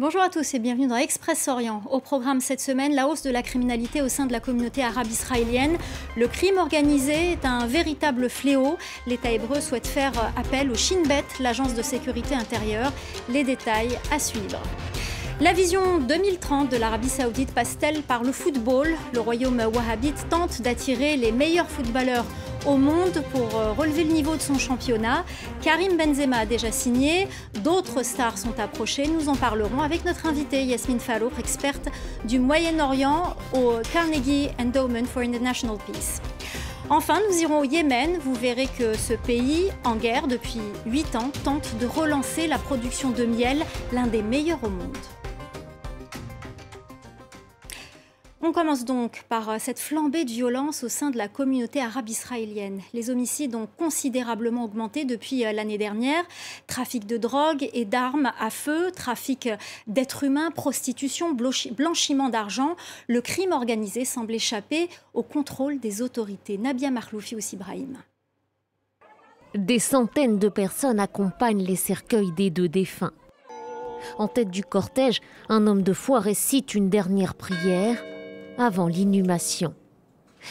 Bonjour à tous et bienvenue dans Express Orient. Au programme cette semaine, la hausse de la criminalité au sein de la communauté arabe israélienne. Le crime organisé est un véritable fléau. L'État hébreu souhaite faire appel au Shin Bet, l'agence de sécurité intérieure. Les détails à suivre. La vision 2030 de l'Arabie saoudite passe-t-elle par le football? Le royaume wahhabite tente d'attirer les meilleurs footballeurs au monde pour euh, relever le niveau de son championnat. Karim Benzema a déjà signé, d'autres stars sont approchées. Nous en parlerons avec notre invitée Yasmine Fallour, experte du Moyen-Orient au Carnegie Endowment for International Peace. Enfin, nous irons au Yémen. Vous verrez que ce pays, en guerre depuis 8 ans, tente de relancer la production de miel, l'un des meilleurs au monde. On commence donc par euh, cette flambée de violence au sein de la communauté arabe israélienne. Les homicides ont considérablement augmenté depuis euh, l'année dernière. Trafic de drogue et d'armes à feu, trafic d'êtres humains, prostitution, blanchiment d'argent. Le crime organisé semble échapper au contrôle des autorités. Nabia Marloufi ou Ibrahim. Des centaines de personnes accompagnent les cercueils des deux défunts. En tête du cortège, un homme de foi récite une dernière prière avant l'inhumation.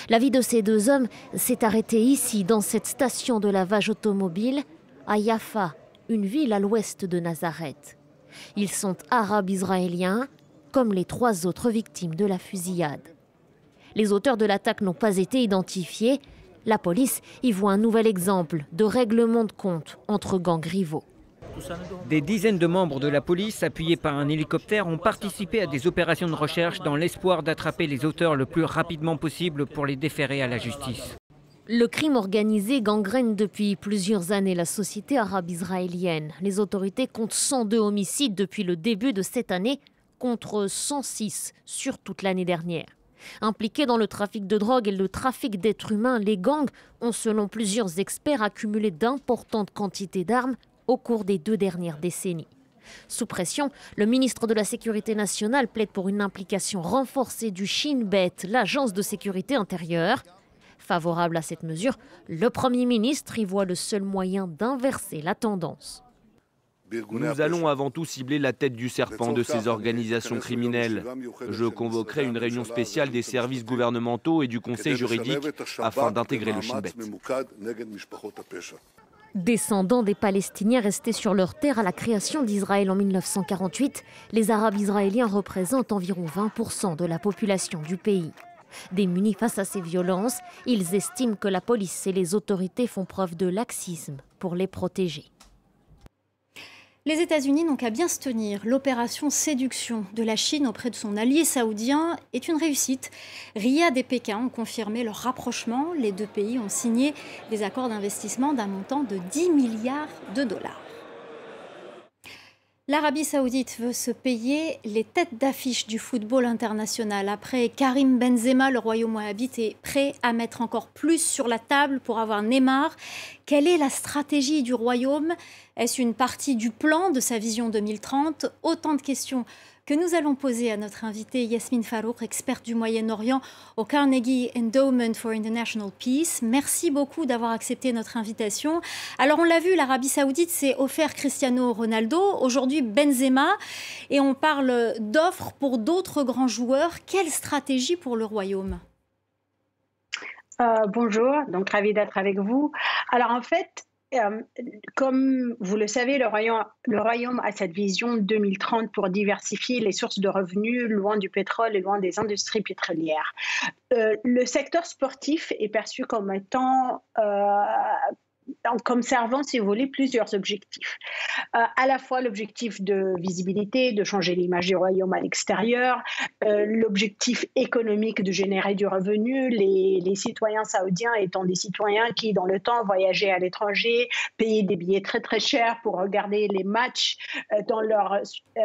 La vie de ces deux hommes s'est arrêtée ici, dans cette station de lavage automobile, à Yafa, une ville à l'ouest de Nazareth. Ils sont arabes israéliens, comme les trois autres victimes de la fusillade. Les auteurs de l'attaque n'ont pas été identifiés. La police y voit un nouvel exemple de règlement de compte entre gangs rivaux. Des dizaines de membres de la police, appuyés par un hélicoptère, ont participé à des opérations de recherche dans l'espoir d'attraper les auteurs le plus rapidement possible pour les déférer à la justice. Le crime organisé gangrène depuis plusieurs années la société arabe israélienne. Les autorités comptent 102 homicides depuis le début de cette année, contre 106 sur toute l'année dernière. Impliqués dans le trafic de drogue et le trafic d'êtres humains, les gangs ont, selon plusieurs experts, accumulé d'importantes quantités d'armes au cours des deux dernières décennies. Sous pression, le ministre de la Sécurité nationale plaide pour une implication renforcée du Shin Bet, l'agence de sécurité intérieure. Favorable à cette mesure, le Premier ministre y voit le seul moyen d'inverser la tendance. Nous allons avant tout cibler la tête du serpent de ces organisations criminelles. Je convoquerai une réunion spéciale des services gouvernementaux et du conseil juridique afin d'intégrer le Shin Bet. Descendants des Palestiniens restés sur leur terre à la création d'Israël en 1948, les Arabes israéliens représentent environ 20% de la population du pays. Démunis face à ces violences, ils estiment que la police et les autorités font preuve de laxisme pour les protéger. Les États-Unis n'ont qu'à bien se tenir. L'opération séduction de la Chine auprès de son allié saoudien est une réussite. Riyad et Pékin ont confirmé leur rapprochement. Les deux pays ont signé des accords d'investissement d'un montant de 10 milliards de dollars. L'Arabie saoudite veut se payer les têtes d'affiche du football international. Après Karim Benzema, le royaume wahhabite est prêt à mettre encore plus sur la table pour avoir Neymar. Quelle est la stratégie du royaume? Est-ce une partie du plan de sa vision 2030 Autant de questions que nous allons poser à notre invitée Yasmine Farouk, experte du Moyen-Orient au Carnegie Endowment for International Peace. Merci beaucoup d'avoir accepté notre invitation. Alors on l'a vu, l'Arabie saoudite s'est offert Cristiano Ronaldo, aujourd'hui Benzema, et on parle d'offres pour d'autres grands joueurs. Quelle stratégie pour le Royaume? Euh, bonjour, donc ravi d'être avec vous. Alors en fait, euh, comme vous le savez, le royaume, a cette vision 2030 pour diversifier les sources de revenus loin du pétrole et loin des industries pétrolières. Euh, le secteur sportif est perçu comme étant euh, comme servant, si vous voulez, plusieurs objectifs. Euh, à la fois l'objectif de visibilité, de changer l'image du royaume à l'extérieur, euh, l'objectif économique de générer du revenu, les, les, citoyens saoudiens étant des citoyens qui, dans le temps, voyageaient à l'étranger, payaient des billets très très chers pour regarder les matchs euh, dans leur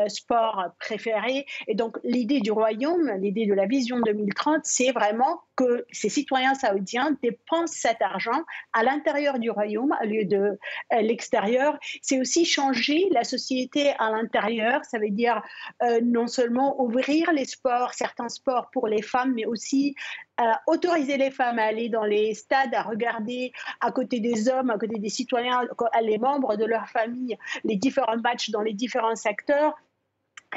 sport préféré. Et donc l'idée du royaume, l'idée de la vision 2030, c'est vraiment que ces citoyens saoudiens dépensent cet argent à l'intérieur du royaume au lieu de euh, l'extérieur. C'est aussi changer la société à l'intérieur. Ça veut dire euh, non seulement ouvrir les sports, certains sports pour les femmes, mais aussi euh, autoriser les femmes à aller dans les stades, à regarder à côté des hommes, à côté des citoyens, les membres de leur famille, les différents matchs dans les différents secteurs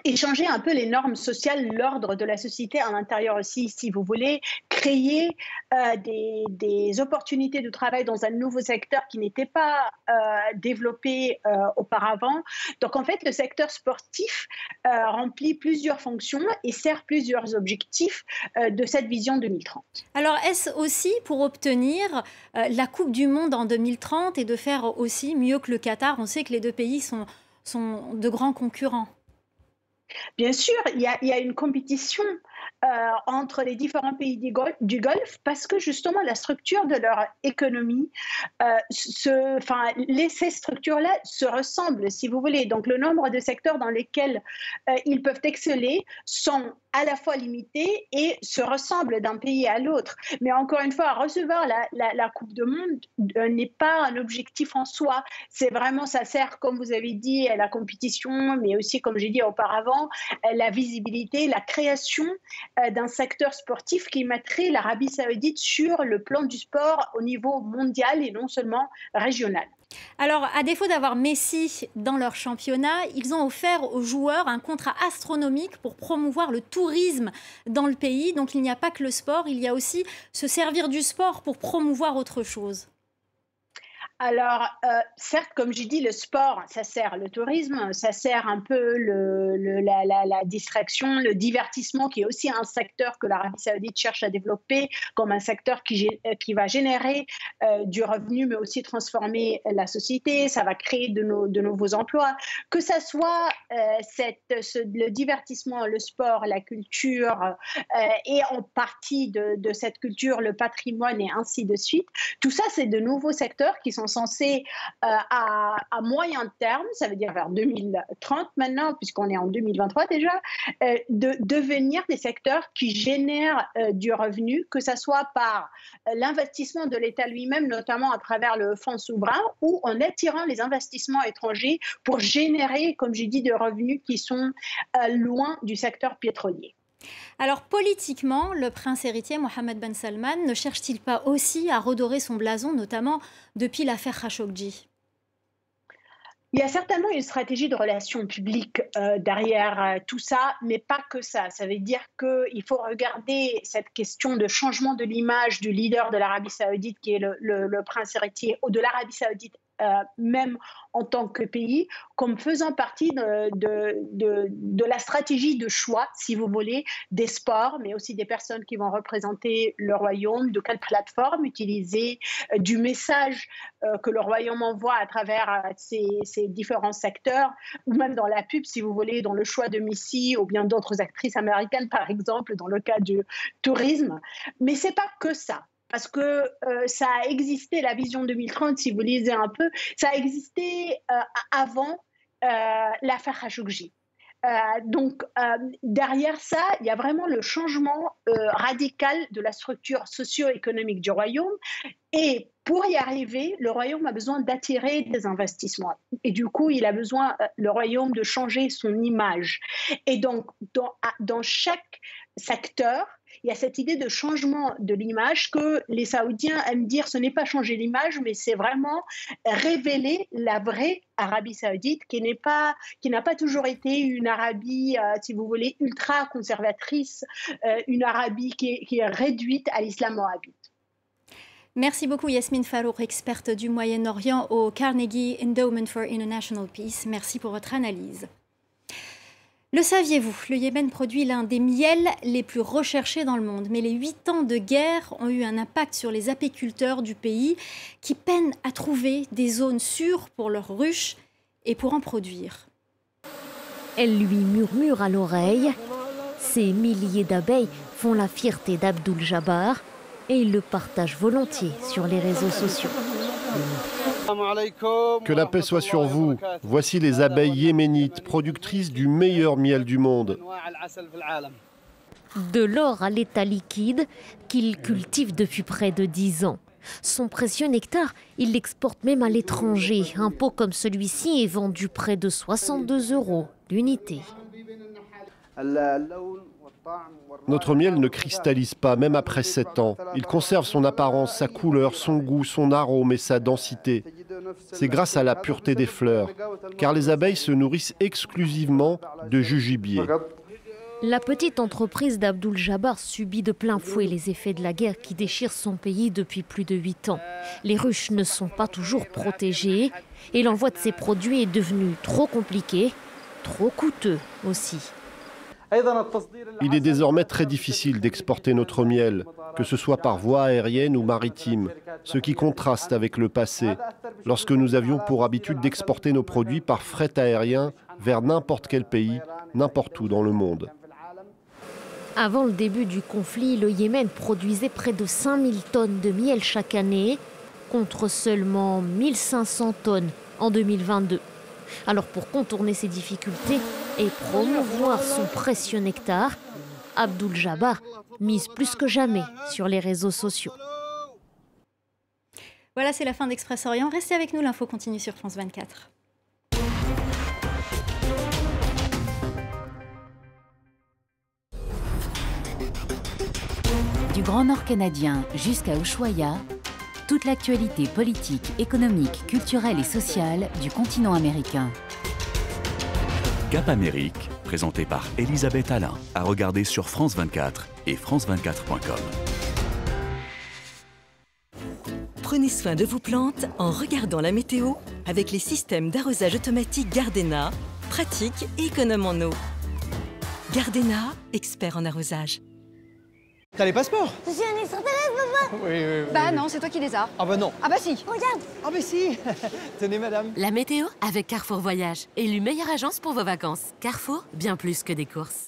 et changer un peu les normes sociales, l'ordre de la société à l'intérieur aussi, si vous voulez, créer euh, des, opportunités de travail dans un nouveau secteur qui n'était pas euh, développé euh, auparavant. Donc en fait, le secteur sportif remplit plusieurs fonctions et sert plusieurs objectifs de cette vision 2030. Alors est-ce aussi pour obtenir la Coupe du Monde en 2030 et de faire aussi mieux que le Qatar? On sait que les deux pays sont, sont de grands concurrents. Bien sûr, il y a, une compétition euh, entre les différents pays du Golfe, parce que justement la structure de leur économie, euh, enfin, ces structures-là se ressemblent, si vous voulez. Donc le nombre de secteurs dans lesquels euh, ils peuvent exceller sont à la fois limités et se ressemblent d'un pays à l'autre. Mais encore une fois, recevoir la, Coupe du Monde n'est pas un objectif en soi. C'est vraiment, ça sert, comme vous avez dit, à la compétition, mais aussi, comme j'ai dit auparavant, la visibilité, la création euh, d'un secteur sportif qui mettrait l'Arabie saoudite sur le plan du sport au niveau mondial et non seulement régional. Alors, à défaut d'avoir Messi dans leur championnat, ils ont offert aux joueurs un contrat astronomique pour promouvoir le tourisme dans le pays. Donc, il n'y a pas que le sport, il y a aussi se servir du sport pour promouvoir autre chose. Alors, euh, certes, comme j'ai dit, le sport, ça sert le tourisme, ça sert un peu la, distraction, le divertissement, qui est aussi un secteur que l'Arabie saoudite cherche à développer comme un secteur qui, euh, va générer euh, du revenu, mais aussi transformer la société, ça va créer de, nouveaux emplois. Que ça soit le divertissement, le sport, la culture, et en partie de, de cette culture, le patrimoine et ainsi de suite, tout ça, c'est de nouveaux secteurs qui sont censés euh, à, moyen terme, ça veut dire vers 2030 maintenant, puisqu'on est en 2023 déjà, euh, de devenir des secteurs qui génèrent euh, du revenu, que ce soit par l'investissement de l'État lui-même, notamment à travers le fonds souverain, ou en attirant les investissements étrangers pour générer, comme j'ai dit, des revenus qui sont loin du secteur pétrolier. Alors politiquement, le prince héritier Mohamed Ben Salman ne cherche-t-il pas aussi à redorer son blason, notamment depuis l'affaire Khashoggi? Il y a certainement une stratégie de relations publiques euh, derrière euh, tout ça, mais pas que ça. Ça veut dire qu'il faut regarder cette question de changement de l'image du leader de l'Arabie saoudite, qui est le, le prince héritier, ou de l'Arabie saoudite euh, même en tant que pays, comme faisant partie de, la stratégie de choix, si vous voulez, des sports, mais aussi des personnes qui vont représenter le royaume, de quelle plateforme utiliser, euh, du message euh, que le royaume envoie à travers ces, ces, différents secteurs, ou même dans la pub, si vous voulez, dans le choix de Missy ou bien d'autres actrices américaines, par exemple, dans le cas du tourisme. Mais c'est pas que ça parce que euh, ça a existé, la vision 2030, si vous lisez un peu, ça a existé euh, avant euh, l'affaire Khashoggi. donc derrière ça, il y a vraiment le changement radical de la structure socio-économique du royaume. Et pour y arriver, le royaume a besoin d'attirer des investissements. Et du coup, il a besoin, le royaume, de changer son image. Et donc, dans chaque secteur, il y a cette idée de changement de l'image que les Saoudiens aiment dire ce n'est pas changer l'image, mais c'est vraiment révéler la vraie Arabie saoudite qui n'est pas qui n'a pas toujours été une Arabie, euh, si vous voulez, ultra conservatrice, euh, une Arabie qui est, réduite à l'islam moabite. Merci beaucoup Yasmine Farouk, experte du Moyen-Orient au Carnegie Endowment for International Peace. Merci pour votre analyse. Le saviez-vous Le Yémen produit l'un des miels les plus recherchés dans le monde, mais les huit ans de guerre ont eu un impact sur les apiculteurs du pays qui peinent à trouver des zones sûres pour leurs ruches et pour en produire. Elle lui murmure à l'oreille. Ces milliers d'abeilles font la fierté d'Abdul Jabbar et il le partage volontiers sur les réseaux sociaux. Que la paix soit sur vous. Voici les abeilles yéménites, productrices du meilleur miel du monde. De l'or à l'état liquide qu'il cultive depuis près de dix ans. Son précieux nectar, il l'exporte même à l'étranger. Un pot comme celui-ci est vendu près de 62 euros l'unité. Notre miel ne cristallise pas, même après 7 ans. Il conserve son apparence, sa couleur, son goût, son arôme et sa densité. C'est grâce à la pureté des fleurs, car les abeilles se nourrissent exclusivement de jugibier. La petite entreprise d'Abdul Jabbar subit de plein fouet les effets de la guerre qui déchire son pays depuis plus de huit ans. Les ruches ne sont pas toujours protégées et l'envoi de ces produits est devenu trop compliqué, trop coûteux aussi. Il est désormais très difficile d'exporter notre miel, que ce soit par voie aérienne ou maritime, ce qui contraste avec le passé, lorsque nous avions pour habitude d'exporter nos produits par fret aérien vers n'importe quel pays, n'importe où dans le monde. Avant le début du conflit, le Yémen produisait près de 5000 tonnes de miel chaque année, contre seulement 1500 tonnes en 2022. Alors pour contourner ces difficultés et promouvoir son précieux nectar, Abdul Jabbar mise plus que jamais sur les réseaux sociaux. Voilà, c'est la fin d'Express Orient. Restez avec nous, l'info continue sur France 24. Du Grand Nord canadien jusqu'à Ushuaia, toute l'actualité politique, économique, culturelle et sociale du continent américain. Cap Amérique, présenté par Elisabeth Alain, à regarder sur France 24 et france24.com. Prenez soin de vos plantes en regardant la météo avec les systèmes d'arrosage automatique Gardena, pratique et économe en eau. Gardena, expert en arrosage. T'as les passeports? Je suis un extraterrestre, papa Oui, oui, oui. Bah non, c'est toi qui les as. Ah bah non. Ah bah si. Regarde. Ah bah si. Tenez, madame. La météo avec Carrefour Voyage, élue meilleure agence pour vos vacances. Carrefour, bien plus que des courses.